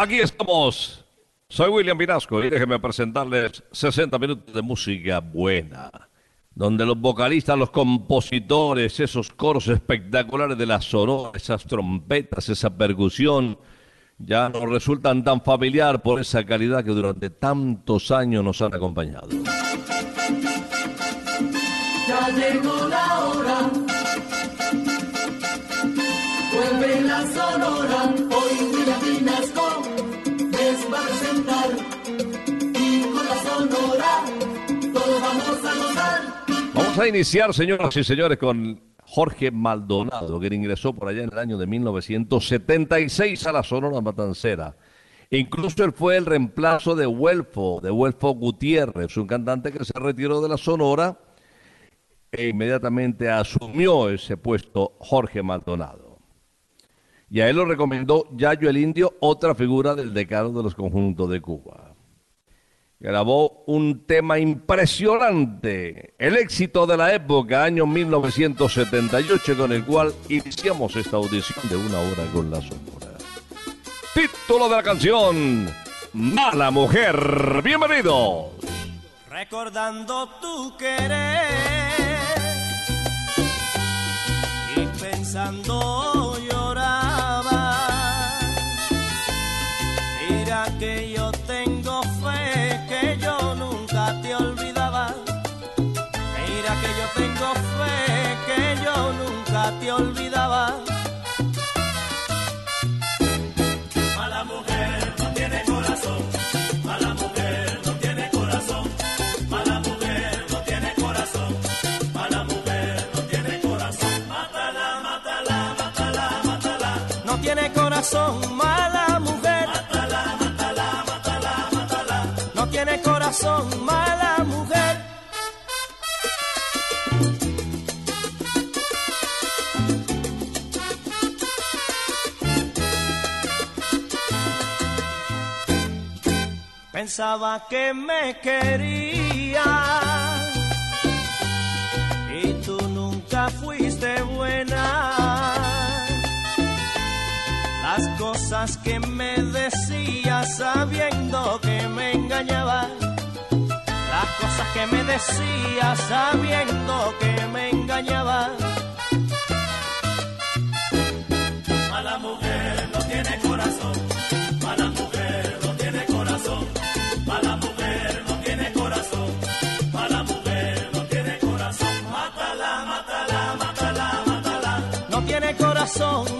Aquí estamos. Soy William Vinasco y déjenme presentarles 60 minutos de música buena, donde los vocalistas, los compositores, esos coros espectaculares de la sonora, esas trompetas, esa percusión, ya nos resultan tan familiar por esa calidad que durante tantos años nos han acompañado. Ya llegó la hora. Vuelve la sonora. Vamos a iniciar, señoras y señores, con Jorge Maldonado, que ingresó por allá en el año de 1976 a la Sonora Matancera. Incluso él fue el reemplazo de Huelfo, de Huelfo Gutiérrez, un cantante que se retiró de la Sonora e inmediatamente asumió ese puesto Jorge Maldonado. Y a él lo recomendó Yayo el Indio, otra figura del decano de los conjuntos de Cuba grabó un tema impresionante, el éxito de la época, año 1978, con el cual iniciamos esta audición de una hora con la sonora. Título de la canción, Mala Mujer. Bienvenidos. recordando tu querer y pensando corazón, mala mujer. Pensaba que me quería y tú nunca fuiste buena. Las cosas que me decías sabiendo que me engañaba. Que me decías sabiendo que me engañaba. Mala mujer no tiene corazón, mala mujer no tiene corazón, mala mujer no tiene corazón, mala mujer no tiene corazón. Mátala, mátala, mátala, mátala. No tiene corazón,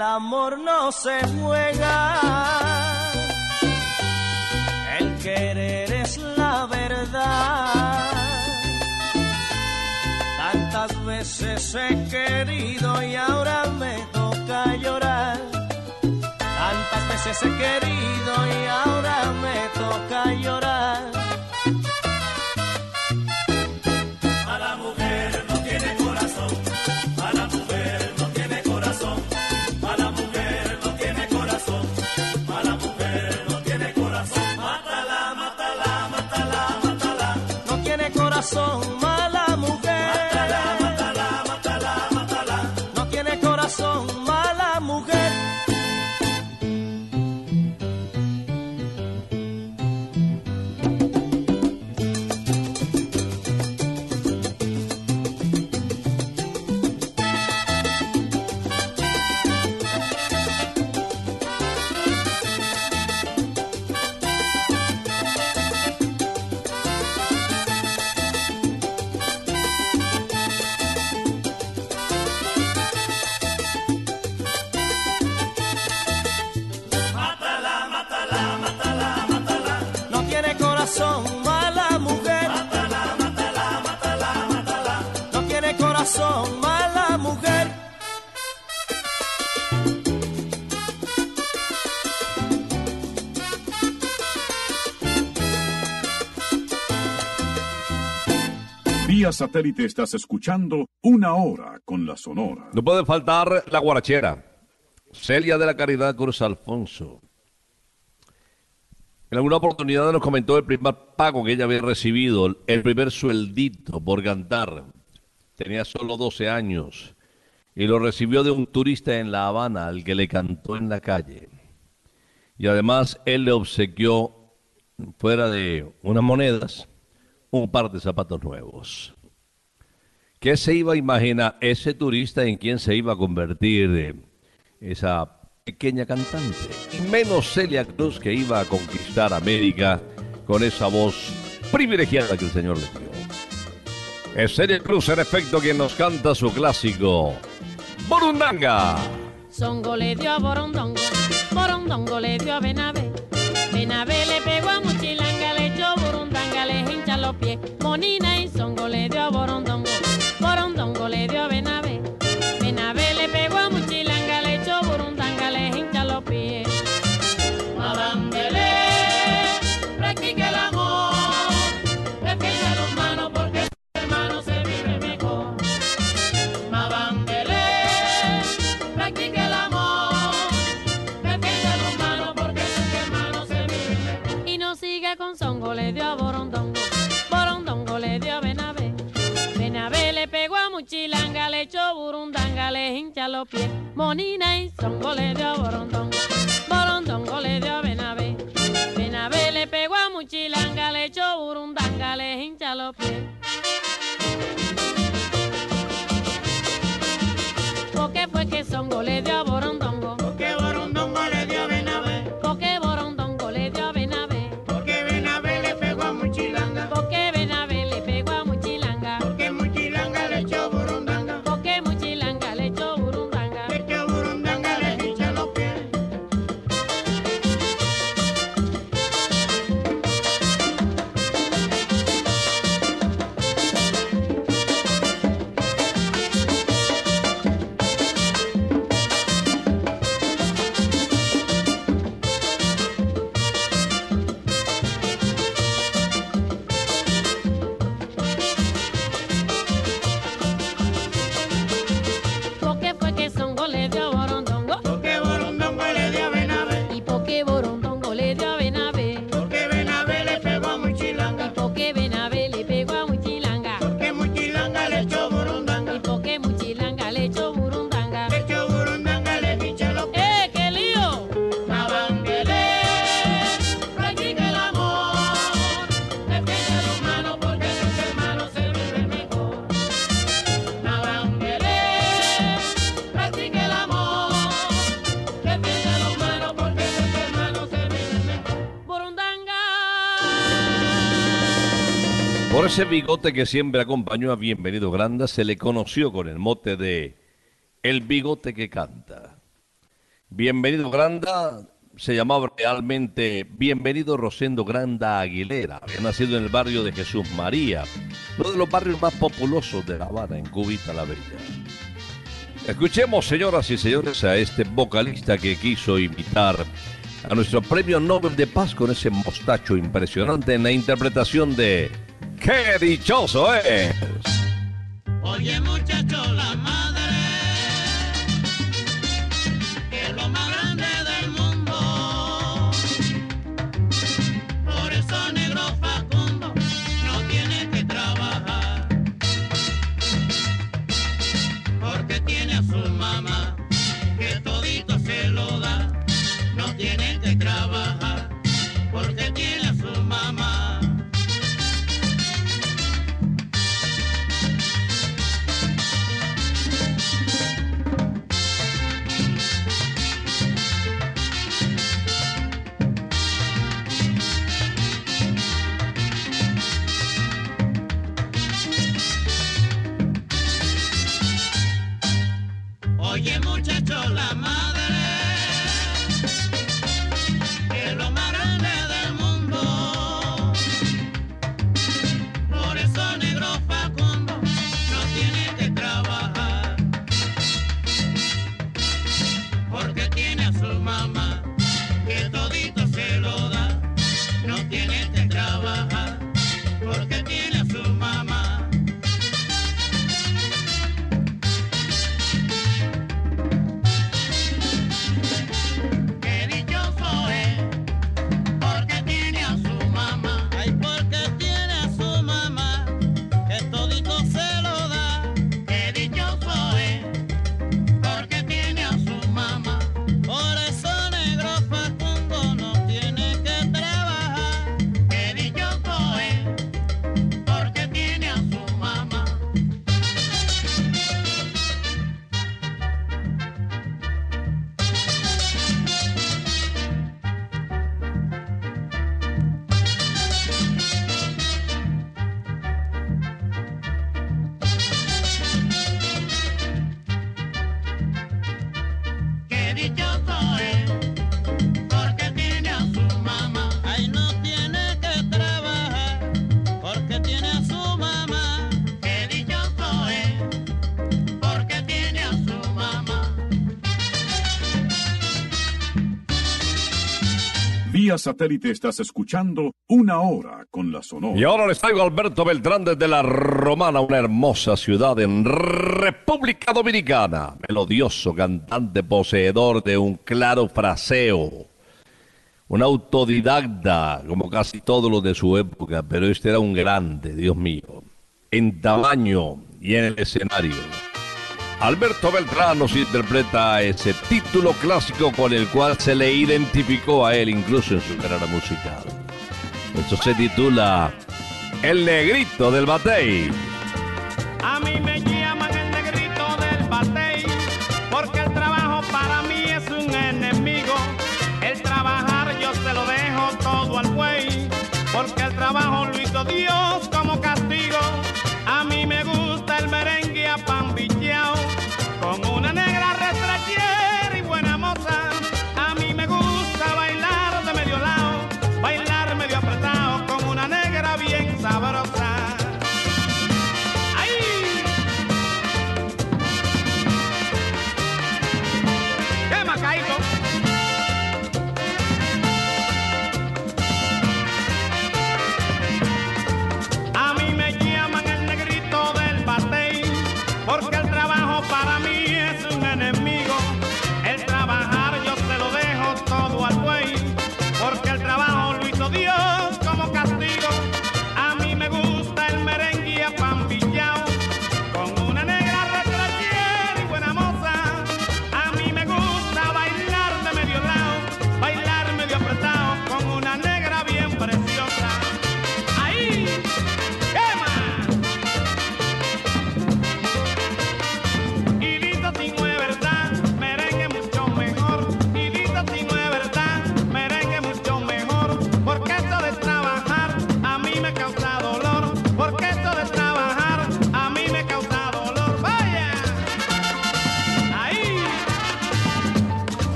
el amor no se juega. El querer es la verdad. Tantas veces he querido y ahora me toca llorar. Tantas veces he querido y ahora me toca llorar. Satélite estás escuchando Una Hora con la Sonora. No puede faltar la guarachera. Celia de la Caridad Cruz Alfonso. En alguna oportunidad nos comentó el primer pago que ella había recibido, el primer sueldito por cantar. Tenía solo 12 años y lo recibió de un turista en La Habana al que le cantó en la calle. Y además él le obsequió, fuera de unas monedas, un par de zapatos nuevos. ¿Qué se iba a imaginar ese turista en quién se iba a convertir eh, esa pequeña cantante? Y menos Celia Cruz que iba a conquistar América con esa voz privilegiada que el Señor le dio. Es Celia Cruz, en efecto, quien nos canta su clásico, Borundanga. Songo le dio a Borondongo, Borondongo le dio a Benavé. Benavé le pegó a Muchilanga, le echó Burundanga, le hincha los pies. Monina y Songo le dio a Borondongo, pies. Monina y Songo le dio a ese bigote que siempre acompañó a Bienvenido Granda, se le conoció con el mote de El bigote que canta. Bienvenido Granda se llamaba realmente Bienvenido Rosendo Granda Aguilera. Había nacido en el barrio de Jesús María, uno de los barrios más populosos de La Habana, en Cubita la Bella. Escuchemos, señoras y señores, a este vocalista que quiso imitar a nuestro premio Nobel de Paz con ese mostacho impresionante en la interpretación de ¡Qué dichoso es! Oye muchacho, Satélite estás escuchando Una Hora con la Sonora. Y ahora les traigo a Alberto Beltrán desde La Romana, una hermosa ciudad en República Dominicana. Melodioso, cantante, poseedor de un claro fraseo. Un autodidacta, como casi todos los de su época, pero este era un grande, Dios mío. En tamaño y en el escenario. Alberto Beltrán nos interpreta ese título clásico con el cual se le identificó a él incluso en su carrera musical. Esto se titula El Negrito del Batey. A mí me llaman el negrito del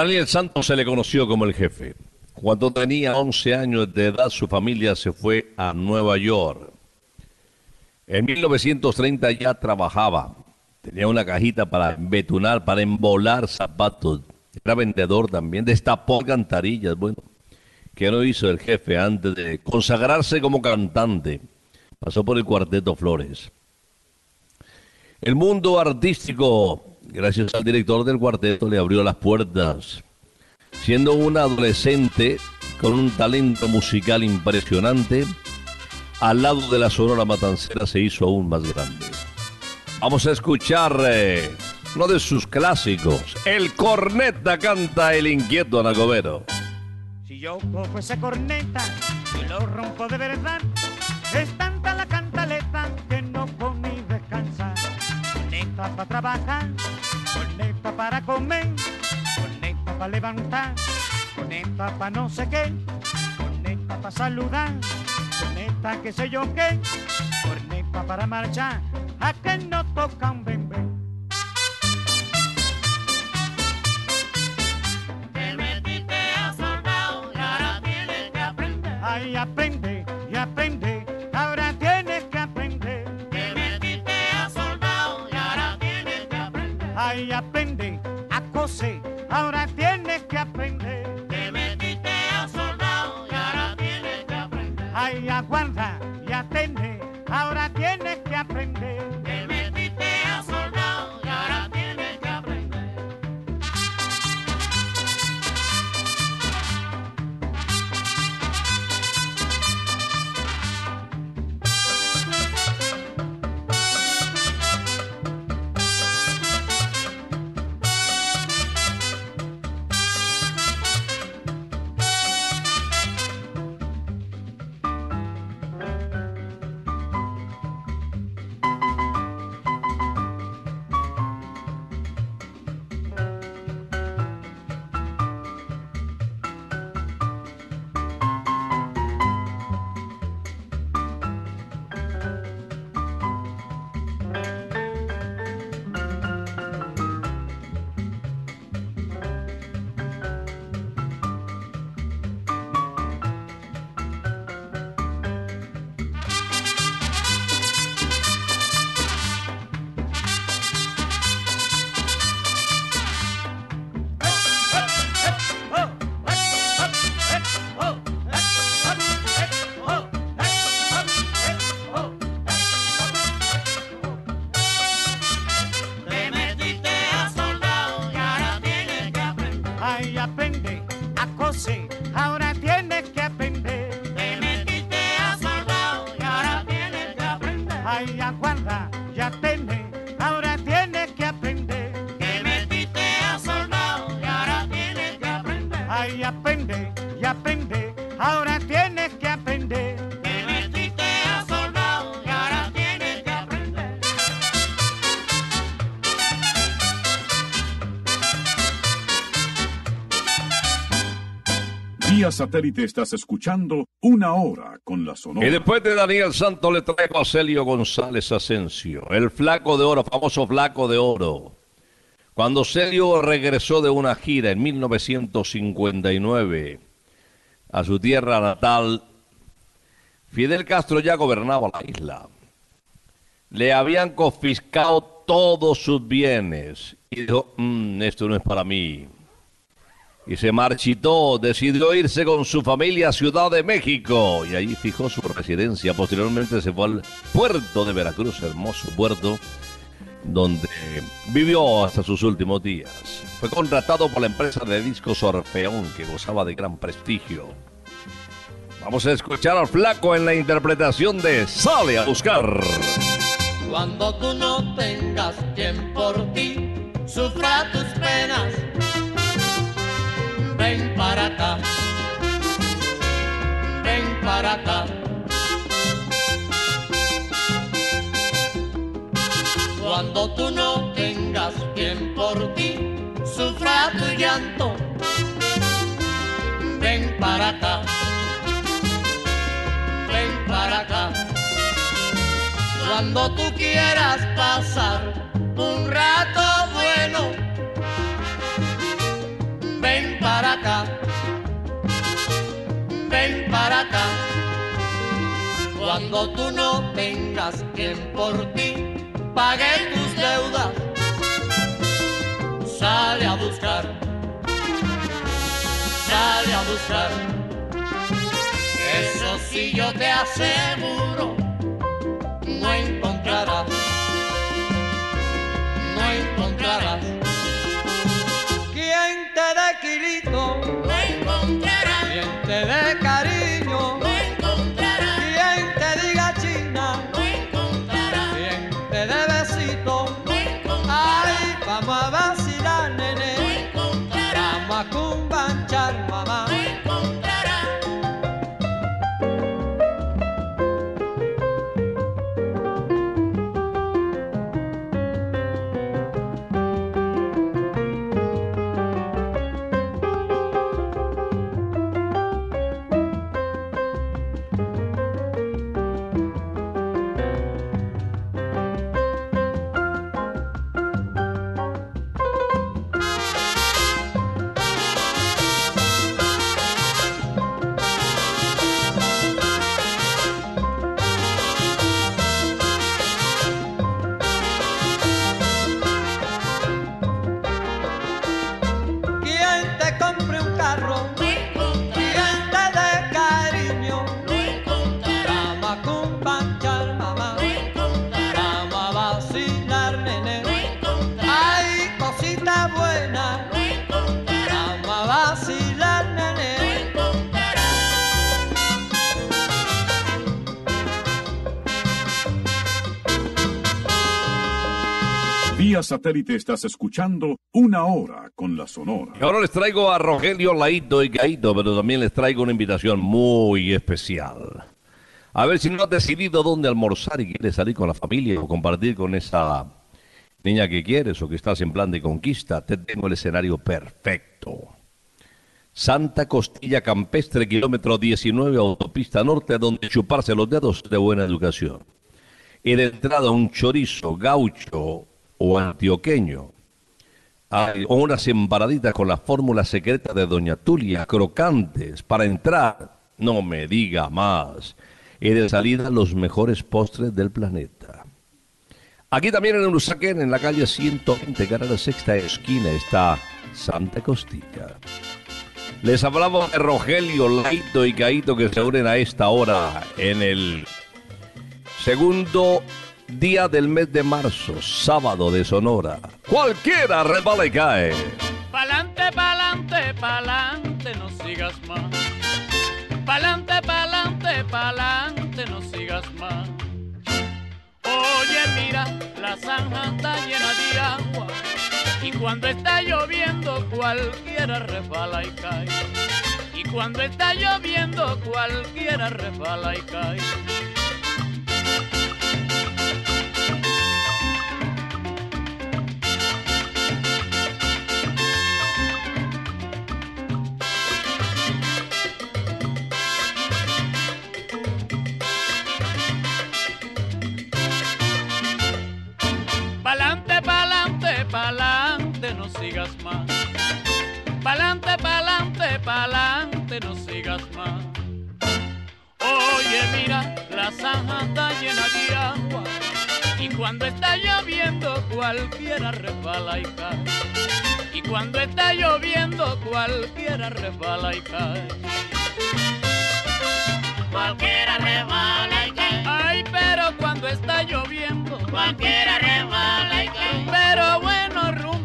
Daniel Santos se le conoció como el jefe. Cuando tenía 11 años de edad, su familia se fue a Nueva York. En 1930 ya trabajaba. Tenía una cajita para betunar, para embolar zapatos. Era vendedor también. Destapó cantarillas. Bueno, ¿qué no hizo el jefe antes de consagrarse como cantante? Pasó por el Cuarteto Flores. El mundo artístico, gracias al director del cuarteto, le abrió las puertas. Siendo un adolescente con un talento musical impresionante, al lado de la Sonora Matancera se hizo aún más grande. Vamos a escuchar eh, uno de sus clásicos. El corneta canta el inquieto Anacobero. Si yo cojo esa corneta y lo rompo de verdad, es tanta la cantaleta que no ni descansar. Corneta para trabajar, para comer, corneta para levantar, corneta para no sé qué, corneta para saludar, corneta que sé yo qué, corneta para marchar, a que no tocan bembé. Te metiste a soldado y ahora tienes que aprender. Ay, aprende satélite estás escuchando una hora con la Sonora. Y después de Daniel Santos le traigo a Celio González Asensio, el flaco de oro, famoso flaco de oro. Cuando Celio regresó de una gira en 1959 a su tierra natal, Fidel Castro ya gobernaba la isla. Le habían confiscado todos sus bienes y dijo, "Mm, esto no es para mí. Y se marchitó, decidió irse con su familia a Ciudad de México y allí fijó su residencia. Posteriormente se fue al puerto de Veracruz, hermoso puerto, donde vivió hasta sus últimos días. Fue contratado por la empresa de discos Orfeón, que gozaba de gran prestigio. Vamos a escuchar al flaco en la interpretación de Sale a buscar. Cuando tú no tengas quien por ti sufra tus penas, ven para acá, ven para acá. Cuando tú no tengas quien por ti sufra tu llanto, ven para acá, ven para acá. Cuando tú quieras pasar un rato bueno, ven para acá, ven para acá. Cuando tú no tengas quien por ti pague tus deudas, sale a buscar, sale a buscar. Eso sí yo te aseguro, no encontrarás, no encontrarás. Quien te satélite estás escuchando Una Hora con la Sonora. Y ahora les traigo a Rogelio Laito y Gaito, pero también les traigo una invitación muy especial. A ver si no has decidido dónde almorzar y quieres salir con la familia o compartir con esa niña que quieres o que estás en plan de conquista, te tengo el escenario perfecto. Santa Costilla Campestre, kilómetro 19, autopista norte, donde chuparse los dedos de buena educación. De entrada un chorizo gaucho o antioqueño. Hay unas embaraditas con la fórmula secreta de Doña Tulia, crocantes, para entrar, no me diga más. Y de salida los mejores postres del planeta. Aquí también en Urusaquén, en la calle 120, cara la sexta esquina, está Santa Costilla. Les hablamos de Rogelio, Laito y Caito que se unen a esta hora en el segundo día del mes de marzo, sábado de Sonora. Cualquiera resbala y cae. Pa'lante, pa'lante, pa'lante, no sigas más. Pa'lante, pa'lante, pa'lante, no sigas más. Oye, mira, la zanja está llena de agua. Y cuando está lloviendo, cualquiera resbala y cae. Y cuando está lloviendo, cualquiera resbala y cae. Cuando está lloviendo, cualquiera resbala y cae. Y cuando está lloviendo, cualquiera resbala y cae. Cualquiera resbala y cae, Ay, pero cuando está lloviendo, cualquiera resbala y cae, pero bueno, rumba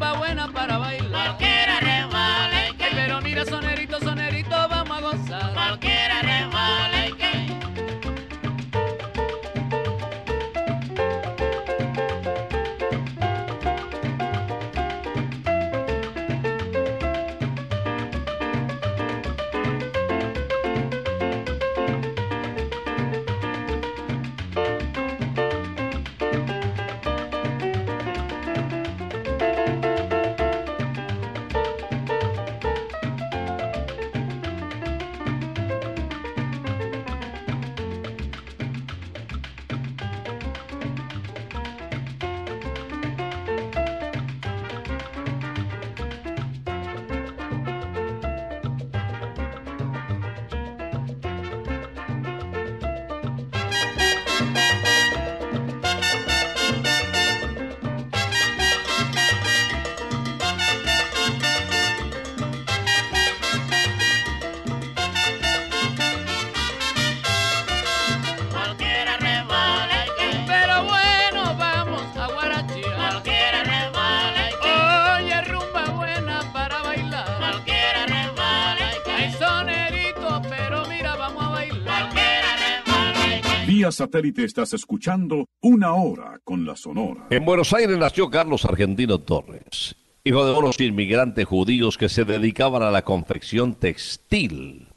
satélite estás escuchando Una Hora con la Sonora. En Buenos Aires nació Carlos Argentino Torres, hijo de unos inmigrantes judíos que se dedicaban a la confección textil.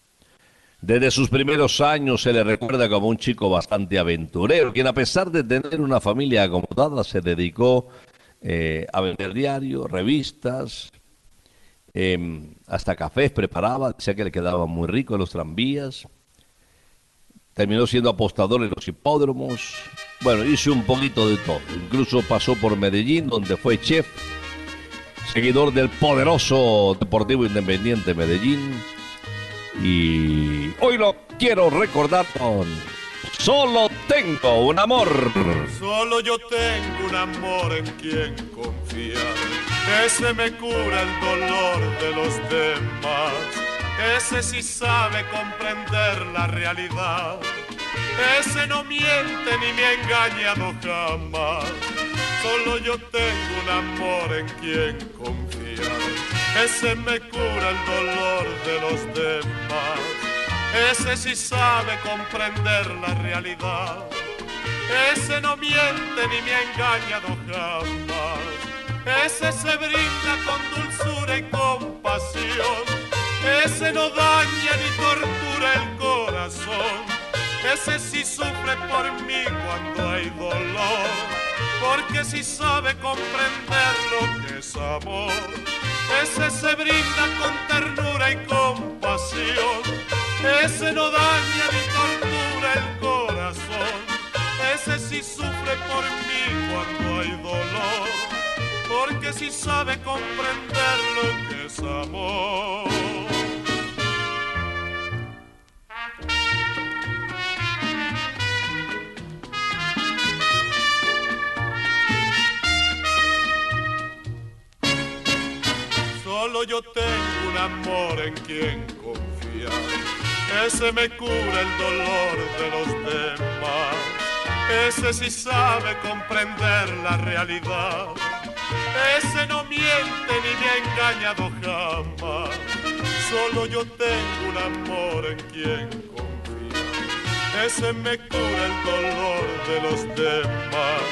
Desde sus primeros años se le recuerda como un chico bastante aventurero, quien a pesar de tener una familia acomodada se dedicó eh, a vender diarios, revistas, em, hasta cafés preparaba, decía que le quedaba muy rico en los tranvías. Terminó siendo apostador en los hipódromos. Bueno, hizo un poquito de todo. Incluso pasó por Medellín, donde fue chef, seguidor del poderoso Deportivo Independiente Medellín. Y hoy lo quiero recordar con Solo tengo un amor. Solo yo tengo un amor en quien confiar. Ese me cura el dolor de los demás. Ese sí sabe comprender la realidad. Ese no miente ni me ha engañado jamás. Solo yo tengo un amor en quien confiar. Ese me cura el dolor de los demás. Ese sí sabe comprender la realidad. Ese no miente ni me ha engañado jamás. Ese se brinda con dulzura y compasión. Ese no daña ni tortura el corazón. Ese sí sufre por mí cuando hay dolor. Porque sí sabe comprender lo que es amor. Ese se brinda con ternura y compasión. Ese no daña ni tortura el corazón. Ese sí sufre por mí cuando hay dolor. Porque sí sabe comprender lo que es amor. Solo yo tengo un amor en quien confiar. Ese me cura el dolor de los demás. Ese sí sabe comprender la realidad. Ese no miente ni me ha engañado jamás. Solo yo tengo un amor en quien confiar. Ese me cura el dolor de los demás.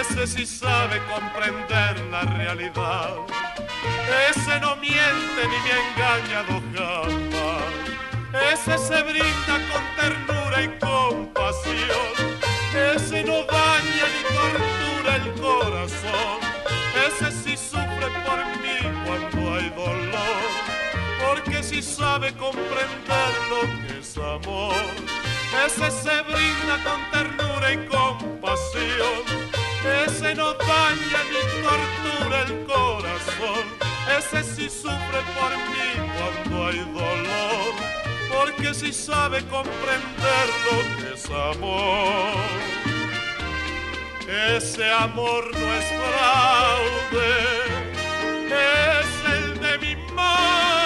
Ese sí sabe comprender la realidad. Ese no miente ni me ha engañado jamás. Ese se brinda con ternura y compasión. Sabe comprender lo que es amor. Ese se brinda con ternura y compasión. Ese no daña ni tortura el corazón. Ese sí sufre por mí cuando hay dolor. Porque sí sabe comprender lo que es amor. Ese amor no es fraude, es el de mi madre.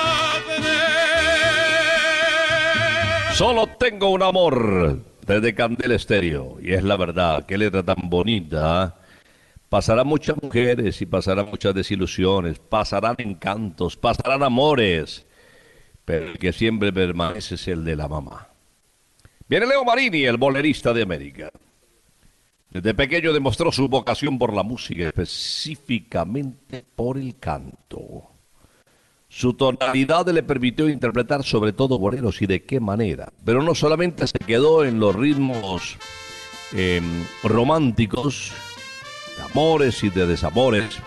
Solo tengo un amor desde Candel Estéreo. Y es la verdad, qué letra tan bonita. Pasarán muchas mujeres y pasarán muchas desilusiones, pasarán encantos, pasarán amores, pero el que siempre permanece es el de la mamá. Viene Leo Marini, el bolerista de América. Desde pequeño demostró su vocación por la música, específicamente por el canto. Su tonalidad le permitió interpretar sobre todo boleros y de qué manera. Pero no solamente se quedó en los ritmos eh, románticos, de amores y de desamores,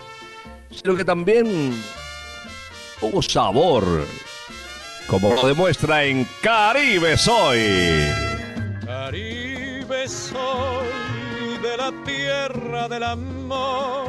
sino que también hubo sabor, como lo demuestra en Caribe Soy. Caribe soy de la tierra del amor,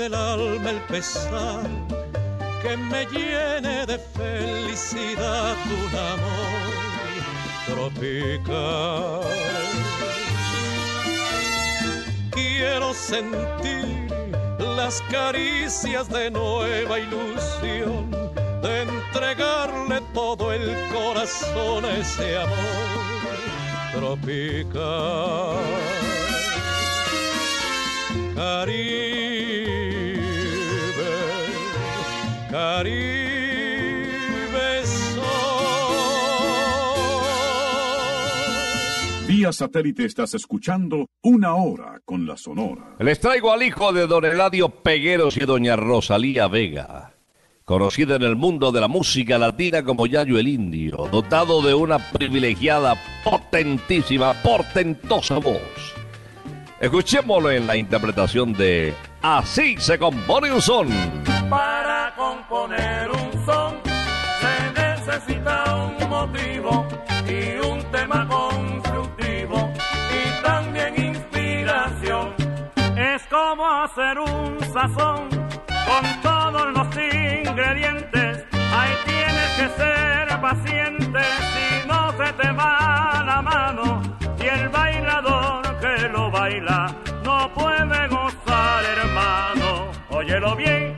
Del alma el pesar, que me llene de felicidad un amor tropical. Quiero sentir las caricias de nueva ilusión, de entregarle todo el corazón a ese amor tropical. Caribe, Vía satélite estás escuchando Una Hora con la Sonora. Les traigo al hijo de don Eladio Pegueros y doña Rosalía Vega, conocida en el mundo de la música latina como Yayo el Indio, dotado de una privilegiada, potentísima, portentosa voz. Escuchémoslo en la interpretación de Así se compone un son. Para componer con todos los ingredientes. Ahí tienes que ser paciente si no se te va la mano. Y el bailador que lo baila no puede gozar, hermano. Óyelo bien.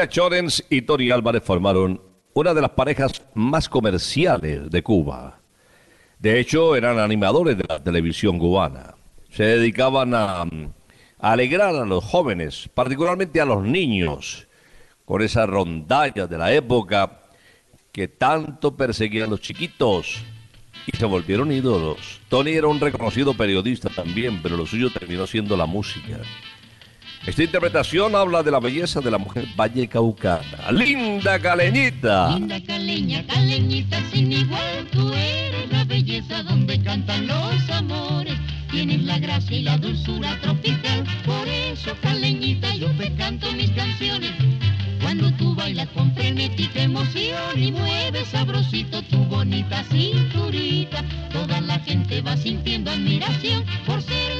Olga Chorens y Tony Álvarez formaron una de las parejas más comerciales de Cuba. De hecho, eran animadores de la televisión cubana. Se dedicaban a, mm, alegrar a los jóvenes, particularmente a los niños, con esa rondalla de la época que tanto perseguían a los chiquitos y se volvieron ídolos. Tony era un reconocido periodista también, pero lo suyo terminó siendo la música. Esta interpretación habla de la belleza de la mujer vallecaucana. Linda caleñita. Linda caleña, caleñita sin igual, tú eres la belleza donde cantan los amores. Tienes la gracia y la dulzura tropical, por eso caleñita yo te canto mis canciones. Cuando tú bailas con frenética emoción y mueves sabrosito tu bonita cinturita, toda la gente va sintiendo admiración por ser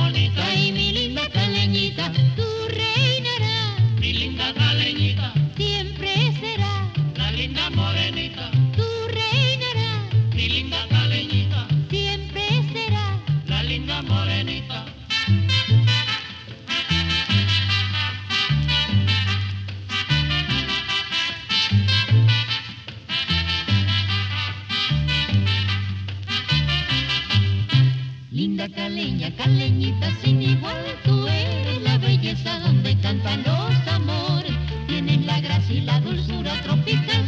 caleñita sin igual, tú eres la belleza donde cantan los amores. Tienes la gracia y la dulzura tropical,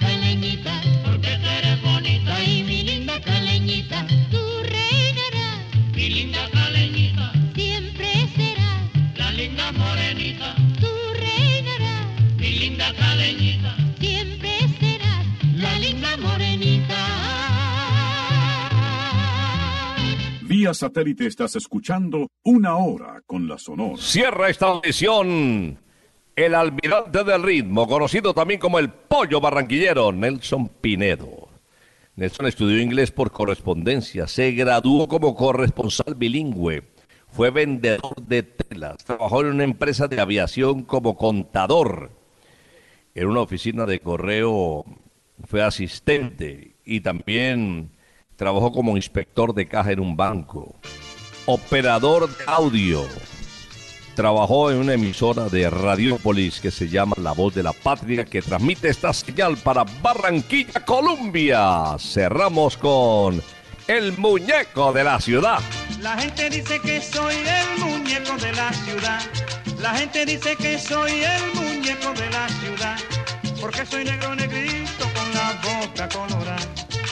Satélite estás escuchando Una Hora con la Sonora. Cierra esta audición. El almirante del ritmo, conocido también como el pollo barranquillero, Nelson Pinedo. Nelson estudió inglés por correspondencia, se graduó como corresponsal bilingüe, fue vendedor de telas, trabajó en una empresa de aviación como contador, en una oficina de correo fue asistente y también trabajó como inspector de caja en un banco, operador de audio. Trabajó en una emisora de Radiopolis que se llama La Voz de la Patria que transmite esta señal para Barranquilla, Colombia. Cerramos con El Muñeco de la Ciudad. La gente dice que soy el muñeco de la ciudad. La gente dice que soy el muñeco de la ciudad. Porque soy negro negrito con la boca colorada.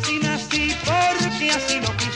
Negro nací, porque así lo quiso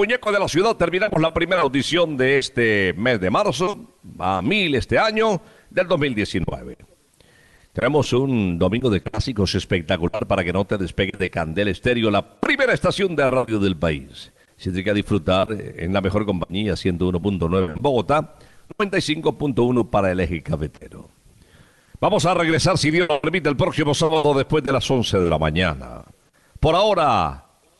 muñeco de la ciudad terminamos la primera audición de este mes de marzo, a mil este año, del 2019. Tenemos un domingo de clásicos espectacular para que no te despegues de Candel Estéreo, la primera estación de radio del país. Se tiene que disfrutar eh, en la mejor compañía, 101.9 en Bogotá, 95.1 para el eje cafetero. Vamos a regresar, si Dios lo permite, el próximo sábado después de las 11 de la mañana. Por ahora,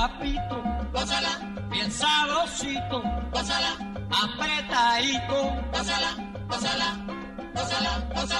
papito, gózala, bien sabrosito, apretadito, gózala, gózala, gózala, gózala,